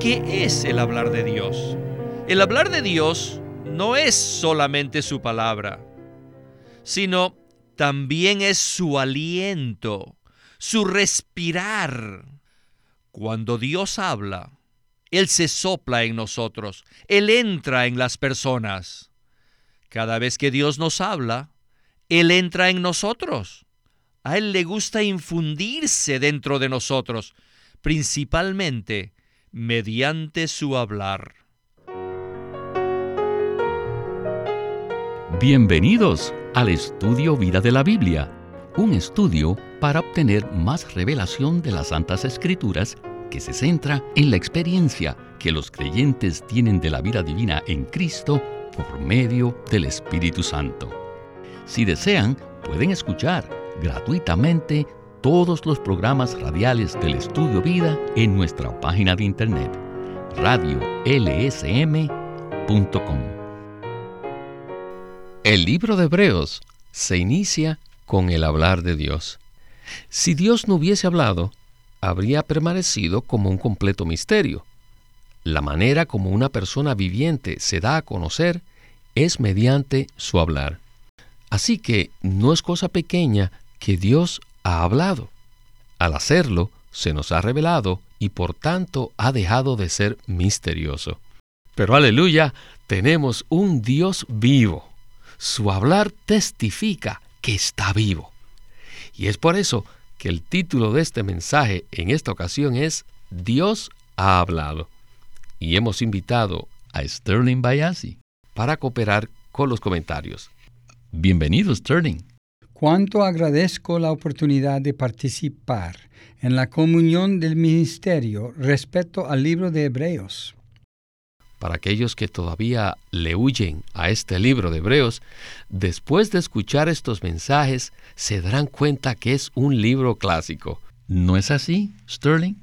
¿Qué es el hablar de Dios? El hablar de Dios no es solamente su palabra, sino también es su aliento, su respirar. Cuando Dios habla, Él se sopla en nosotros, Él entra en las personas. Cada vez que Dios nos habla, Él entra en nosotros. A Él le gusta infundirse dentro de nosotros, principalmente mediante su hablar. Bienvenidos al estudio Vida de la Biblia, un estudio para obtener más revelación de las Santas Escrituras que se centra en la experiencia que los creyentes tienen de la vida divina en Cristo por medio del Espíritu Santo. Si desean, pueden escuchar gratuitamente todos los programas radiales del Estudio Vida en nuestra página de internet radiolsm.com. El libro de Hebreos se inicia con el hablar de Dios. Si Dios no hubiese hablado, habría permanecido como un completo misterio. La manera como una persona viviente se da a conocer es mediante su hablar. Así que no es cosa pequeña que Dios ha hablado. Al hacerlo, se nos ha revelado y por tanto ha dejado de ser misterioso. Pero aleluya, tenemos un Dios vivo su hablar testifica que está vivo. Y es por eso que el título de este mensaje en esta ocasión es Dios ha hablado. Y hemos invitado a Sterling Bayasi para cooperar con los comentarios. Bienvenido, Sterling. Cuánto agradezco la oportunidad de participar en la comunión del ministerio respecto al libro de Hebreos para aquellos que todavía le huyen a este libro de Hebreos, después de escuchar estos mensajes se darán cuenta que es un libro clásico. ¿No es así, Sterling?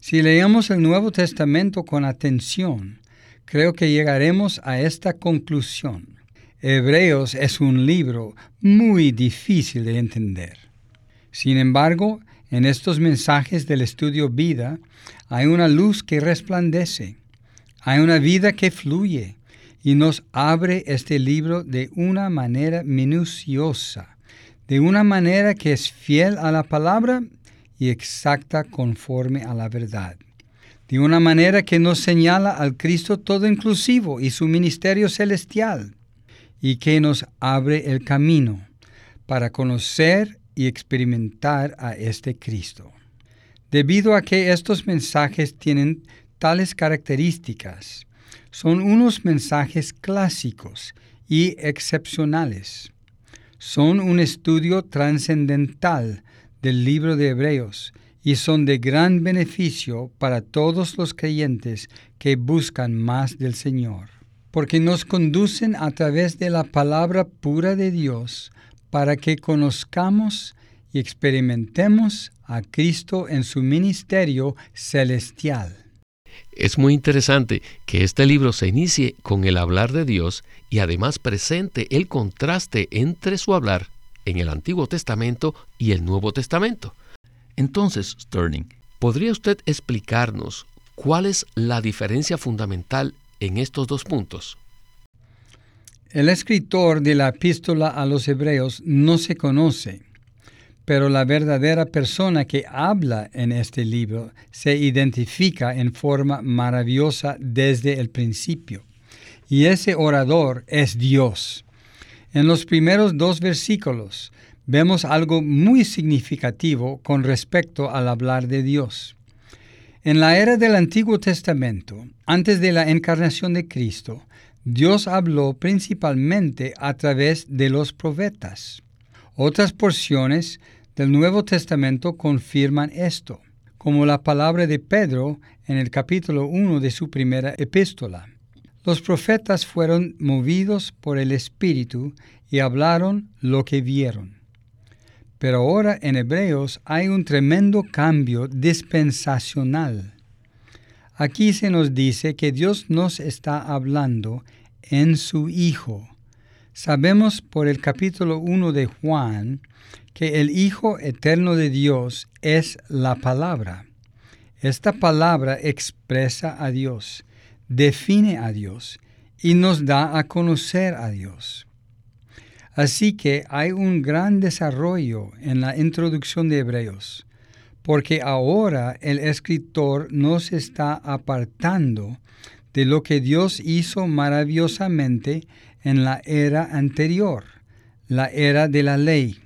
Si leemos el Nuevo Testamento con atención, creo que llegaremos a esta conclusión. Hebreos es un libro muy difícil de entender. Sin embargo, en estos mensajes del estudio vida hay una luz que resplandece hay una vida que fluye y nos abre este libro de una manera minuciosa, de una manera que es fiel a la palabra y exacta conforme a la verdad, de una manera que nos señala al Cristo todo inclusivo y su ministerio celestial, y que nos abre el camino para conocer y experimentar a este Cristo. Debido a que estos mensajes tienen tales características. Son unos mensajes clásicos y excepcionales. Son un estudio trascendental del libro de Hebreos y son de gran beneficio para todos los creyentes que buscan más del Señor, porque nos conducen a través de la palabra pura de Dios para que conozcamos y experimentemos a Cristo en su ministerio celestial. Es muy interesante que este libro se inicie con el hablar de Dios y además presente el contraste entre su hablar en el Antiguo Testamento y el Nuevo Testamento. Entonces, Sterling, ¿podría usted explicarnos cuál es la diferencia fundamental en estos dos puntos? El escritor de la epístola a los hebreos no se conoce pero la verdadera persona que habla en este libro se identifica en forma maravillosa desde el principio. Y ese orador es Dios. En los primeros dos versículos vemos algo muy significativo con respecto al hablar de Dios. En la era del Antiguo Testamento, antes de la encarnación de Cristo, Dios habló principalmente a través de los profetas. Otras porciones del Nuevo Testamento confirman esto, como la palabra de Pedro en el capítulo 1 de su primera epístola. Los profetas fueron movidos por el Espíritu y hablaron lo que vieron. Pero ahora en Hebreos hay un tremendo cambio dispensacional. Aquí se nos dice que Dios nos está hablando en su Hijo. Sabemos por el capítulo 1 de Juan que el Hijo eterno de Dios es la palabra. Esta palabra expresa a Dios, define a Dios y nos da a conocer a Dios. Así que hay un gran desarrollo en la introducción de Hebreos, porque ahora el escritor nos está apartando de lo que Dios hizo maravillosamente en la era anterior, la era de la ley.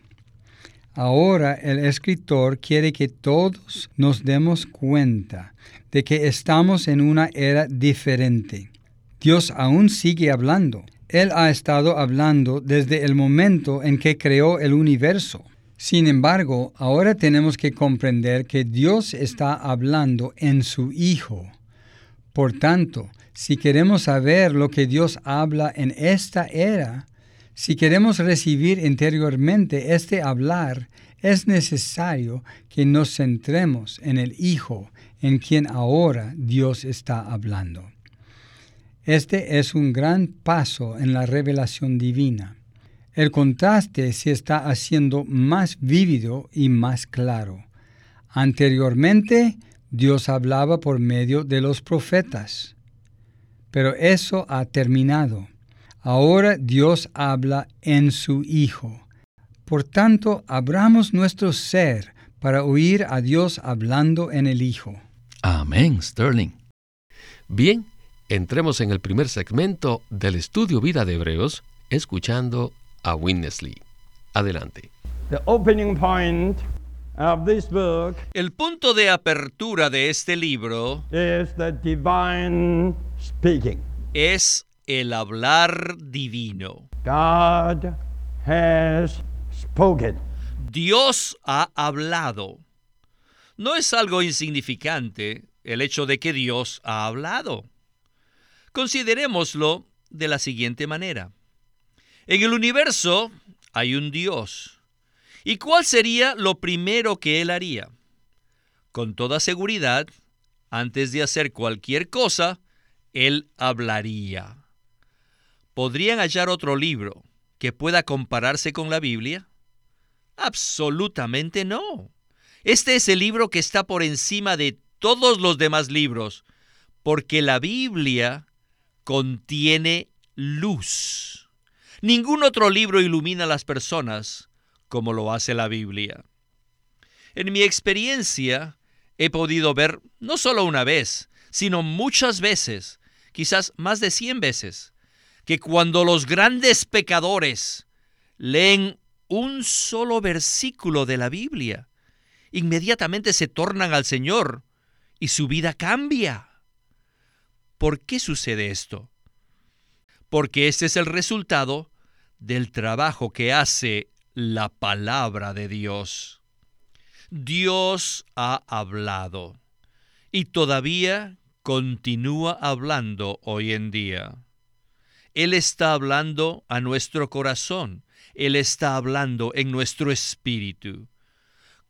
Ahora el escritor quiere que todos nos demos cuenta de que estamos en una era diferente. Dios aún sigue hablando. Él ha estado hablando desde el momento en que creó el universo. Sin embargo, ahora tenemos que comprender que Dios está hablando en su Hijo. Por tanto, si queremos saber lo que Dios habla en esta era, si queremos recibir interiormente este hablar, es necesario que nos centremos en el Hijo, en quien ahora Dios está hablando. Este es un gran paso en la revelación divina. El contraste se está haciendo más vívido y más claro. Anteriormente, Dios hablaba por medio de los profetas pero eso ha terminado. Ahora Dios habla en su Hijo. Por tanto, abramos nuestro ser para oír a Dios hablando en el Hijo. Amén, Sterling. Bien, entremos en el primer segmento del estudio Vida de Hebreos, escuchando a Winnesley. Adelante. The opening point of this book El punto de apertura de este libro is the divine speaking. es el hablar divino. God has spoken. Dios ha hablado. No es algo insignificante el hecho de que Dios ha hablado. Considerémoslo de la siguiente manera. En el universo hay un Dios. ¿Y cuál sería lo primero que Él haría? Con toda seguridad, antes de hacer cualquier cosa, Él hablaría. ¿Podrían hallar otro libro que pueda compararse con la Biblia? Absolutamente no. Este es el libro que está por encima de todos los demás libros, porque la Biblia contiene luz. Ningún otro libro ilumina a las personas como lo hace la Biblia. En mi experiencia, he podido ver no solo una vez, sino muchas veces, quizás más de cien veces, que cuando los grandes pecadores leen un solo versículo de la Biblia, inmediatamente se tornan al Señor y su vida cambia. ¿Por qué sucede esto? Porque este es el resultado del trabajo que hace la palabra de Dios. Dios ha hablado y todavía continúa hablando hoy en día. Él está hablando a nuestro corazón, Él está hablando en nuestro espíritu.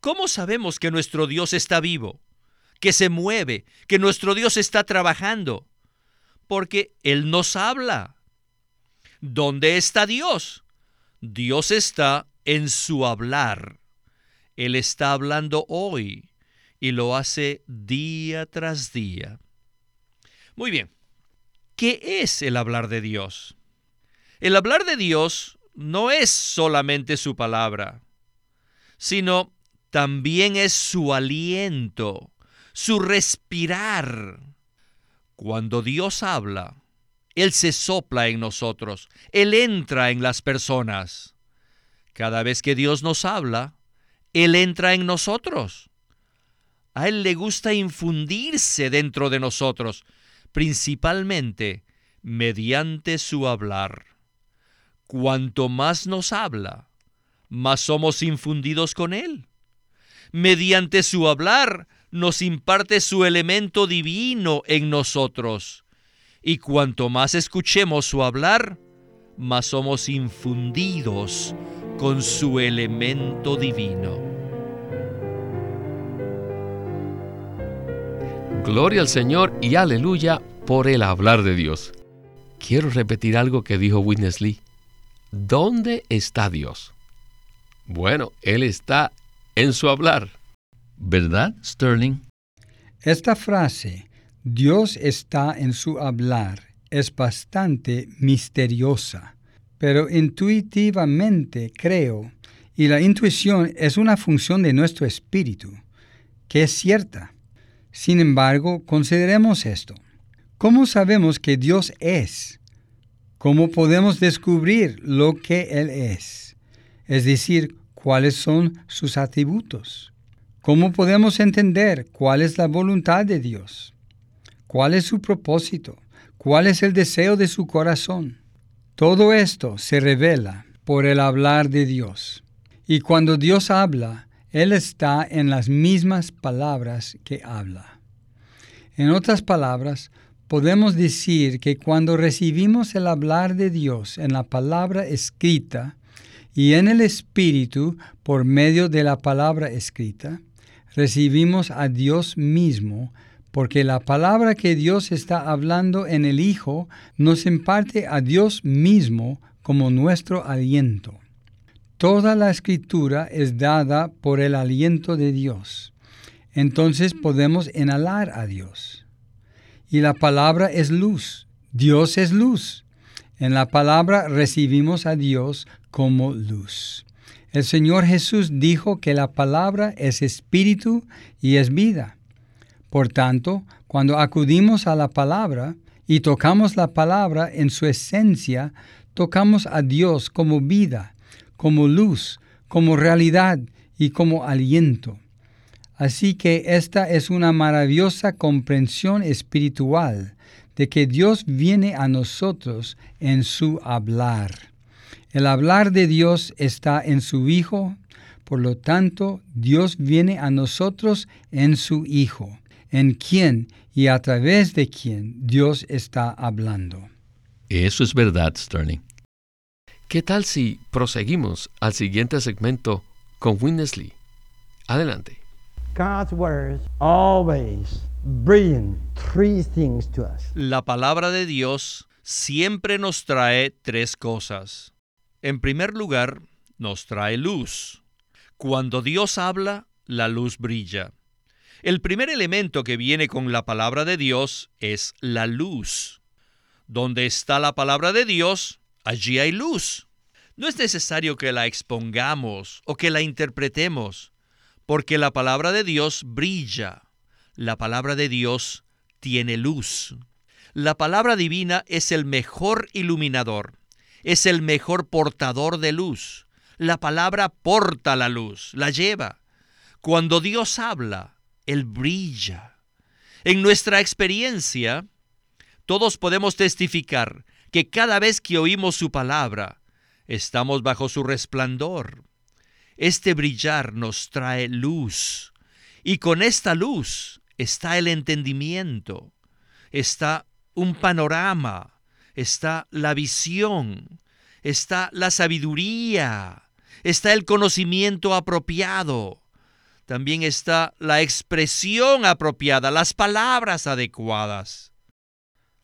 ¿Cómo sabemos que nuestro Dios está vivo, que se mueve, que nuestro Dios está trabajando? Porque Él nos habla. ¿Dónde está Dios? Dios está en su hablar. Él está hablando hoy y lo hace día tras día. Muy bien, ¿qué es el hablar de Dios? El hablar de Dios no es solamente su palabra, sino también es su aliento, su respirar. Cuando Dios habla, Él se sopla en nosotros, Él entra en las personas. Cada vez que Dios nos habla, Él entra en nosotros. A Él le gusta infundirse dentro de nosotros, principalmente mediante su hablar. Cuanto más nos habla, más somos infundidos con Él. Mediante su hablar nos imparte su elemento divino en nosotros. Y cuanto más escuchemos su hablar, más somos infundidos con su elemento divino. Gloria al Señor y aleluya por el hablar de Dios. Quiero repetir algo que dijo Witness Lee. ¿Dónde está Dios? Bueno, Él está en su hablar. ¿Verdad, Sterling? Esta frase, Dios está en su hablar, es bastante misteriosa, pero intuitivamente creo, y la intuición es una función de nuestro espíritu, que es cierta. Sin embargo, consideremos esto. ¿Cómo sabemos que Dios es? ¿Cómo podemos descubrir lo que Él es? Es decir, cuáles son sus atributos. ¿Cómo podemos entender cuál es la voluntad de Dios? ¿Cuál es su propósito? ¿Cuál es el deseo de su corazón? Todo esto se revela por el hablar de Dios. Y cuando Dios habla, Él está en las mismas palabras que habla. En otras palabras, podemos decir que cuando recibimos el hablar de Dios en la palabra escrita y en el Espíritu por medio de la palabra escrita, recibimos a Dios mismo porque la palabra que Dios está hablando en el Hijo nos imparte a Dios mismo como nuestro aliento. Toda la escritura es dada por el aliento de Dios. Entonces podemos inhalar a Dios. Y la palabra es luz. Dios es luz. En la palabra recibimos a Dios como luz. El Señor Jesús dijo que la palabra es espíritu y es vida. Por tanto, cuando acudimos a la palabra y tocamos la palabra en su esencia, tocamos a Dios como vida, como luz, como realidad y como aliento. Así que esta es una maravillosa comprensión espiritual de que Dios viene a nosotros en su hablar. El hablar de Dios está en su Hijo, por lo tanto Dios viene a nosotros en su Hijo en quién y a través de quién Dios está hablando. Eso es verdad, Sterling. ¿Qué tal si proseguimos al siguiente segmento con Winnesley? Adelante. God's words always bring three things to us. La palabra de Dios siempre nos trae tres cosas. En primer lugar, nos trae luz. Cuando Dios habla, la luz brilla. El primer elemento que viene con la palabra de Dios es la luz. Donde está la palabra de Dios, allí hay luz. No es necesario que la expongamos o que la interpretemos, porque la palabra de Dios brilla. La palabra de Dios tiene luz. La palabra divina es el mejor iluminador, es el mejor portador de luz. La palabra porta la luz, la lleva. Cuando Dios habla, él brilla. En nuestra experiencia, todos podemos testificar que cada vez que oímos su palabra, estamos bajo su resplandor. Este brillar nos trae luz, y con esta luz está el entendimiento, está un panorama, está la visión, está la sabiduría, está el conocimiento apropiado, también está la expresión apropiada, las palabras adecuadas.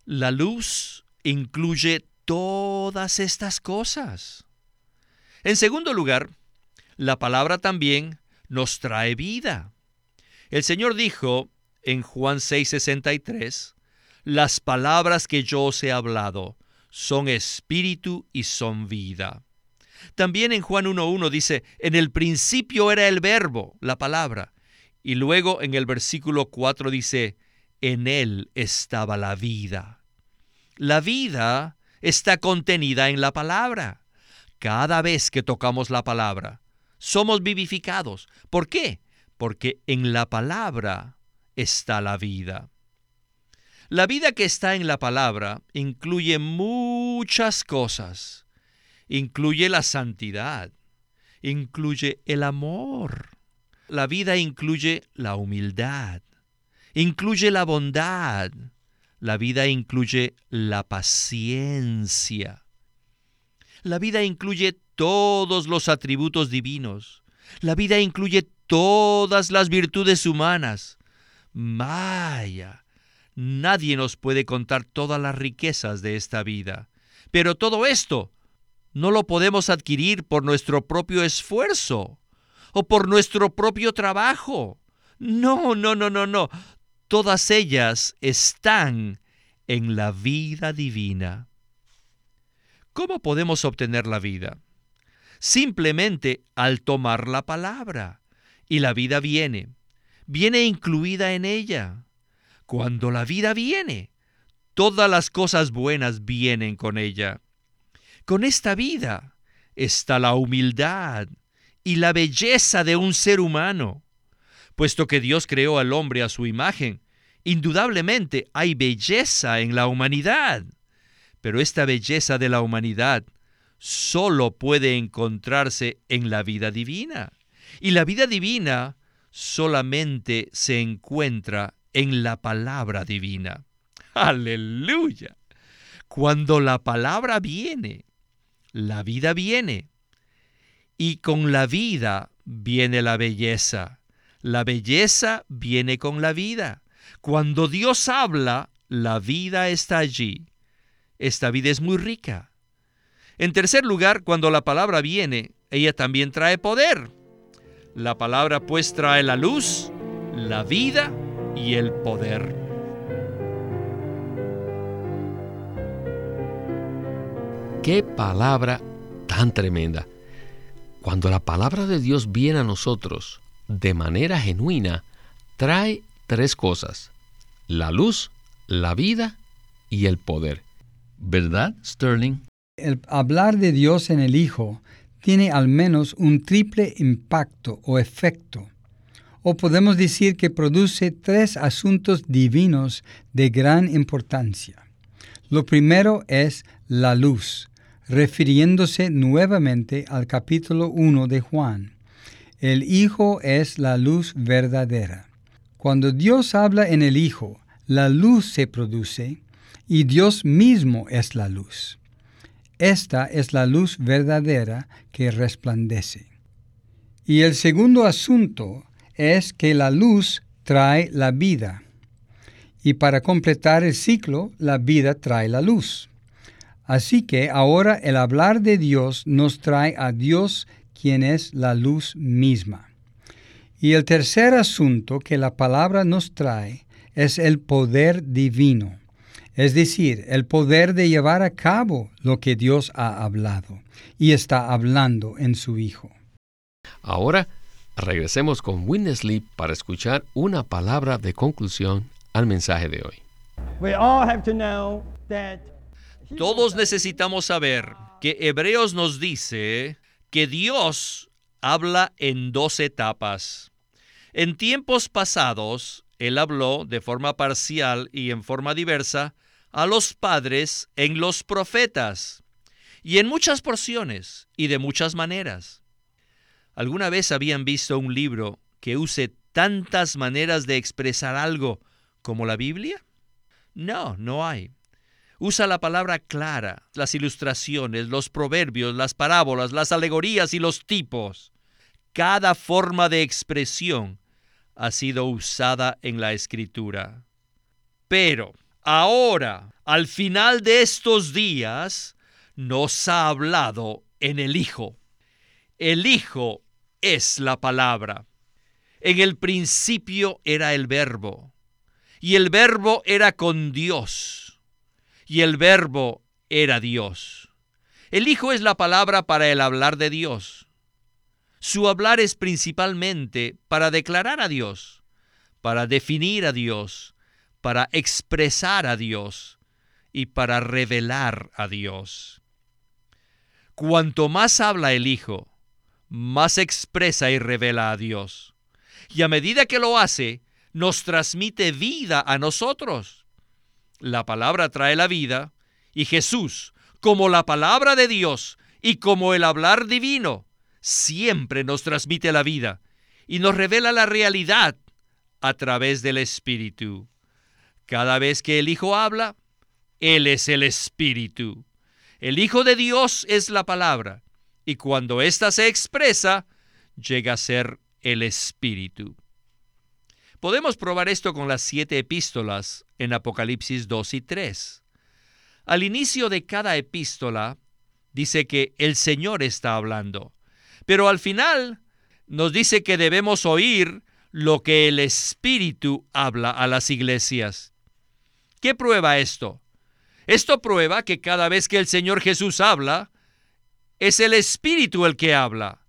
La luz incluye todas estas cosas. En segundo lugar, la palabra también nos trae vida. El Señor dijo en Juan 6:63, las palabras que yo os he hablado son espíritu y son vida. También en Juan 1.1 dice, en el principio era el verbo, la palabra. Y luego en el versículo 4 dice, en él estaba la vida. La vida está contenida en la palabra. Cada vez que tocamos la palabra, somos vivificados. ¿Por qué? Porque en la palabra está la vida. La vida que está en la palabra incluye muchas cosas incluye la santidad, incluye el amor. La vida incluye la humildad, incluye la bondad. La vida incluye la paciencia. La vida incluye todos los atributos divinos. La vida incluye todas las virtudes humanas. Maya, nadie nos puede contar todas las riquezas de esta vida. Pero todo esto no lo podemos adquirir por nuestro propio esfuerzo o por nuestro propio trabajo. No, no, no, no, no. todas ellas están en la vida divina. ¿Cómo podemos obtener la vida? Simplemente al tomar la palabra. Y la vida viene. Viene incluida en ella. Cuando la vida viene, todas las cosas buenas vienen con ella. Con esta vida está la humildad y la belleza de un ser humano. Puesto que Dios creó al hombre a su imagen, indudablemente hay belleza en la humanidad. Pero esta belleza de la humanidad solo puede encontrarse en la vida divina. Y la vida divina solamente se encuentra en la palabra divina. Aleluya. Cuando la palabra viene, la vida viene. Y con la vida viene la belleza. La belleza viene con la vida. Cuando Dios habla, la vida está allí. Esta vida es muy rica. En tercer lugar, cuando la palabra viene, ella también trae poder. La palabra pues trae la luz, la vida y el poder. Qué palabra tan tremenda. Cuando la palabra de Dios viene a nosotros de manera genuina, trae tres cosas. La luz, la vida y el poder. ¿Verdad, Sterling? El hablar de Dios en el Hijo tiene al menos un triple impacto o efecto. O podemos decir que produce tres asuntos divinos de gran importancia. Lo primero es la luz, refiriéndose nuevamente al capítulo 1 de Juan. El Hijo es la luz verdadera. Cuando Dios habla en el Hijo, la luz se produce y Dios mismo es la luz. Esta es la luz verdadera que resplandece. Y el segundo asunto es que la luz trae la vida. Y para completar el ciclo, la vida trae la luz. Así que ahora el hablar de Dios nos trae a Dios quien es la luz misma. Y el tercer asunto que la palabra nos trae es el poder divino, es decir, el poder de llevar a cabo lo que Dios ha hablado y está hablando en su Hijo. Ahora regresemos con Winnesley para escuchar una palabra de conclusión al mensaje de hoy. We all have to know that Todos necesitamos saber que Hebreos nos dice que Dios habla en dos etapas. En tiempos pasados, Él habló de forma parcial y en forma diversa a los padres en los profetas, y en muchas porciones y de muchas maneras. ¿Alguna vez habían visto un libro que use tantas maneras de expresar algo como la Biblia? No, no hay usa la palabra clara, las ilustraciones, los proverbios, las parábolas, las alegorías y los tipos. Cada forma de expresión ha sido usada en la escritura. Pero ahora, al final de estos días, nos ha hablado en el Hijo. El Hijo es la palabra. En el principio era el verbo, y el verbo era con Dios y el verbo era Dios. El Hijo es la palabra para el hablar de Dios. Su hablar es principalmente para declarar a Dios, para definir a Dios, para expresar a Dios y para revelar a Dios. Cuanto más habla el Hijo, más expresa y revela a Dios. Y a medida que lo hace, nos transmite vida a nosotros. La palabra trae la vida y Jesús, como la palabra de Dios y como el hablar divino, siempre nos transmite la vida y nos revela la realidad a través del Espíritu. Cada vez que el Hijo habla, Él es el Espíritu. El Hijo de Dios es la palabra y cuando ésta se expresa, llega a ser el Espíritu. Podemos probar esto con las siete epístolas en Apocalipsis 2 y 3. Al inicio de cada epístola dice que el Señor está hablando, pero al final nos dice que debemos oír lo que el Espíritu habla a las iglesias. ¿Qué prueba esto? Esto prueba que cada vez que el Señor Jesús habla, es el Espíritu el que habla.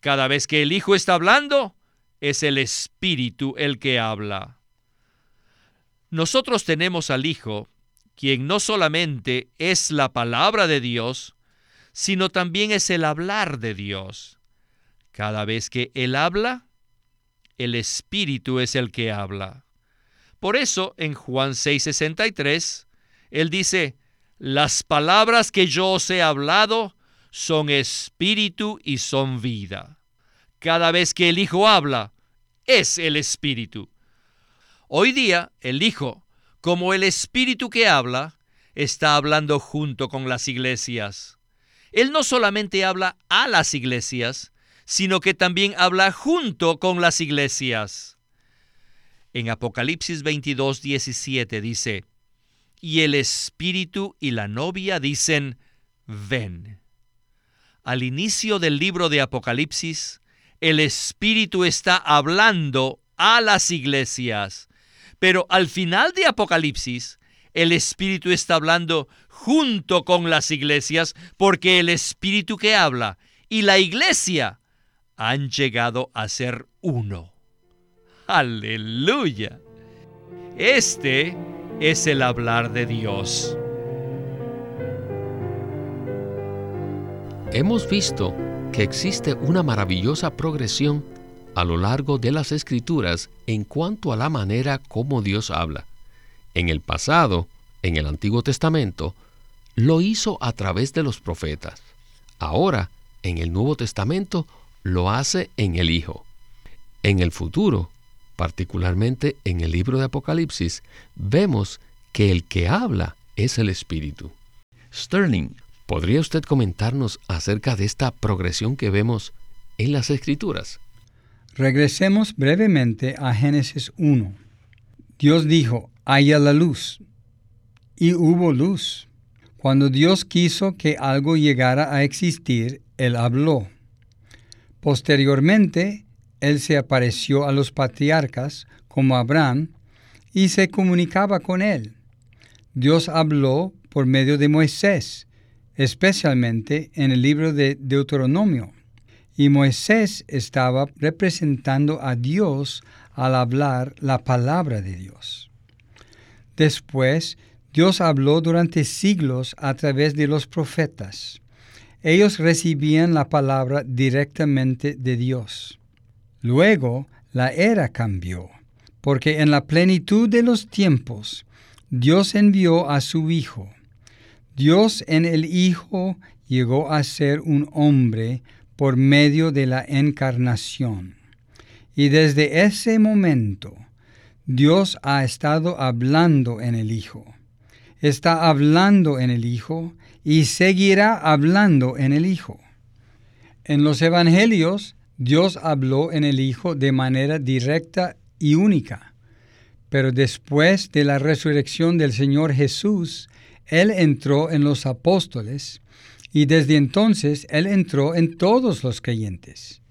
Cada vez que el Hijo está hablando, es el Espíritu el que habla. Nosotros tenemos al Hijo, quien no solamente es la palabra de Dios, sino también es el hablar de Dios. Cada vez que Él habla, el Espíritu es el que habla. Por eso, en Juan 6:63, Él dice, las palabras que yo os he hablado son espíritu y son vida. Cada vez que el Hijo habla, es el Espíritu. Hoy día, el Hijo, como el Espíritu que habla, está hablando junto con las iglesias. Él no solamente habla a las iglesias, sino que también habla junto con las iglesias. En Apocalipsis 22, 17 dice, y el Espíritu y la novia dicen, ven. Al inicio del libro de Apocalipsis, el Espíritu está hablando a las iglesias, pero al final de Apocalipsis, el Espíritu está hablando junto con las iglesias, porque el Espíritu que habla y la iglesia han llegado a ser uno. Aleluya. Este es el hablar de Dios. Hemos visto que existe una maravillosa progresión a lo largo de las escrituras en cuanto a la manera como Dios habla. En el pasado, en el Antiguo Testamento, lo hizo a través de los profetas. Ahora, en el Nuevo Testamento, lo hace en el Hijo. En el futuro, particularmente en el libro de Apocalipsis, vemos que el que habla es el Espíritu. Sterling, ¿podría usted comentarnos acerca de esta progresión que vemos en las Escrituras? Regresemos brevemente a Génesis 1. Dios dijo, haya la luz. Y hubo luz. Cuando Dios quiso que algo llegara a existir, Él habló. Posteriormente, él se apareció a los patriarcas, como Abraham, y se comunicaba con él. Dios habló por medio de Moisés, especialmente en el libro de Deuteronomio. Y Moisés estaba representando a Dios al hablar la palabra de Dios. Después, Dios habló durante siglos a través de los profetas. Ellos recibían la palabra directamente de Dios. Luego la era cambió, porque en la plenitud de los tiempos Dios envió a su Hijo. Dios en el Hijo llegó a ser un hombre por medio de la encarnación. Y desde ese momento, Dios ha estado hablando en el Hijo. Está hablando en el Hijo y seguirá hablando en el Hijo. En los Evangelios, Dios habló en el Hijo de manera directa y única, pero después de la resurrección del Señor Jesús, Él entró en los apóstoles y desde entonces Él entró en todos los creyentes.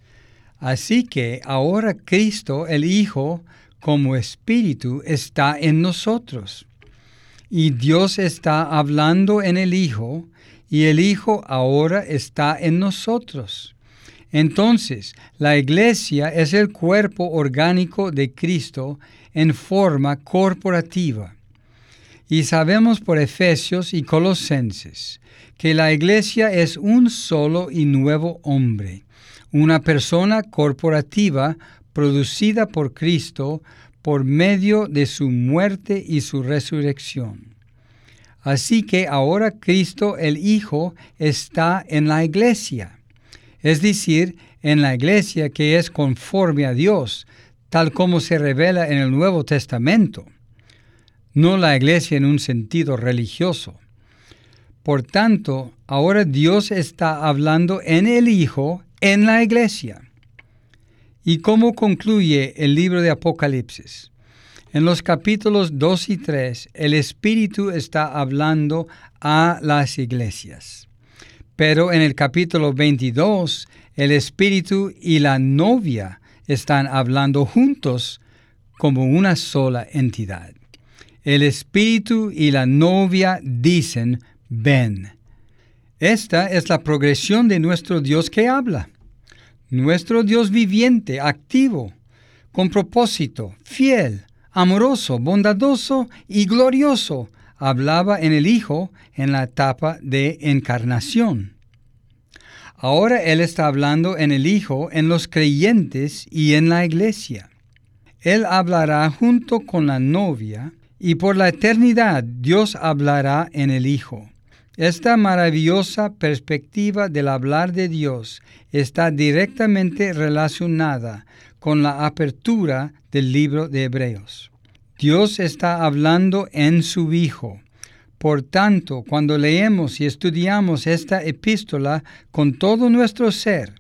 Así que ahora Cristo, el Hijo, como Espíritu, está en nosotros y Dios está hablando en el Hijo y el Hijo ahora está en nosotros. Entonces, la iglesia es el cuerpo orgánico de Cristo en forma corporativa. Y sabemos por Efesios y Colosenses que la iglesia es un solo y nuevo hombre, una persona corporativa producida por Cristo por medio de su muerte y su resurrección. Así que ahora Cristo el Hijo está en la iglesia, es decir, en la iglesia que es conforme a Dios, tal como se revela en el Nuevo Testamento, no la iglesia en un sentido religioso. Por tanto, ahora Dios está hablando en el Hijo, en la iglesia. ¿Y cómo concluye el libro de Apocalipsis? En los capítulos 2 y 3, el Espíritu está hablando a las iglesias. Pero en el capítulo 22, el Espíritu y la novia están hablando juntos como una sola entidad. El espíritu y la novia dicen, ven. Esta es la progresión de nuestro Dios que habla. Nuestro Dios viviente, activo, con propósito, fiel, amoroso, bondadoso y glorioso, hablaba en el Hijo en la etapa de encarnación. Ahora Él está hablando en el Hijo, en los creyentes y en la iglesia. Él hablará junto con la novia y por la eternidad Dios hablará en el Hijo. Esta maravillosa perspectiva del hablar de Dios está directamente relacionada con la apertura del libro de Hebreos. Dios está hablando en su Hijo. Por tanto, cuando leemos y estudiamos esta epístola con todo nuestro ser,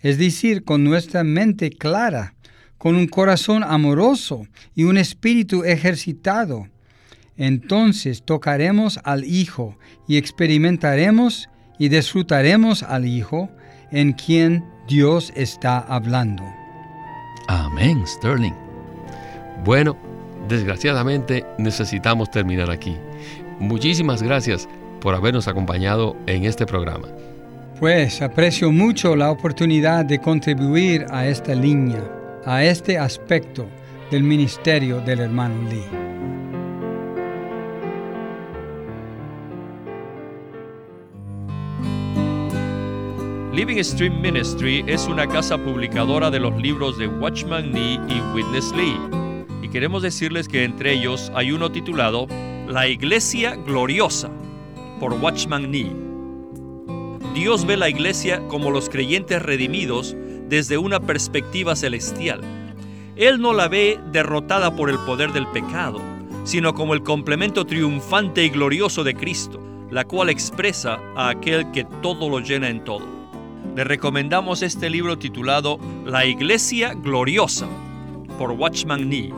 es decir, con nuestra mente clara, con un corazón amoroso y un espíritu ejercitado, entonces tocaremos al Hijo y experimentaremos y disfrutaremos al Hijo en quien Dios está hablando. Amén, Sterling. Bueno, desgraciadamente necesitamos terminar aquí. Muchísimas gracias por habernos acompañado en este programa. Pues aprecio mucho la oportunidad de contribuir a esta línea, a este aspecto del ministerio del hermano Lee. Living Stream Ministry es una casa publicadora de los libros de Watchman Nee y Witness Lee. Y queremos decirles que entre ellos hay uno titulado La Iglesia Gloriosa por Watchman Nee. Dios ve la iglesia como los creyentes redimidos desde una perspectiva celestial. Él no la ve derrotada por el poder del pecado, sino como el complemento triunfante y glorioso de Cristo, la cual expresa a aquel que todo lo llena en todo le recomendamos este libro titulado La Iglesia Gloriosa por Watchman Nee.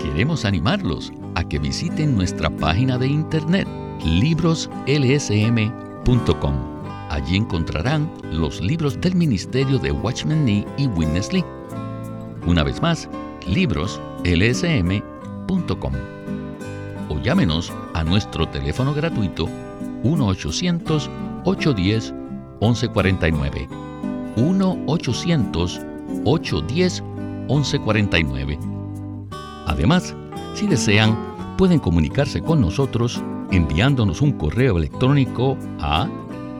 Queremos animarlos a que visiten nuestra página de internet libroslsm.com. Allí encontrarán los libros del ministerio de Watchman Nee y Witness Lee. Una vez más, libroslsm.com. O llámenos a nuestro teléfono gratuito 1 800 810-1149. 1-800-810-1149. Además, si desean, pueden comunicarse con nosotros enviándonos un correo electrónico a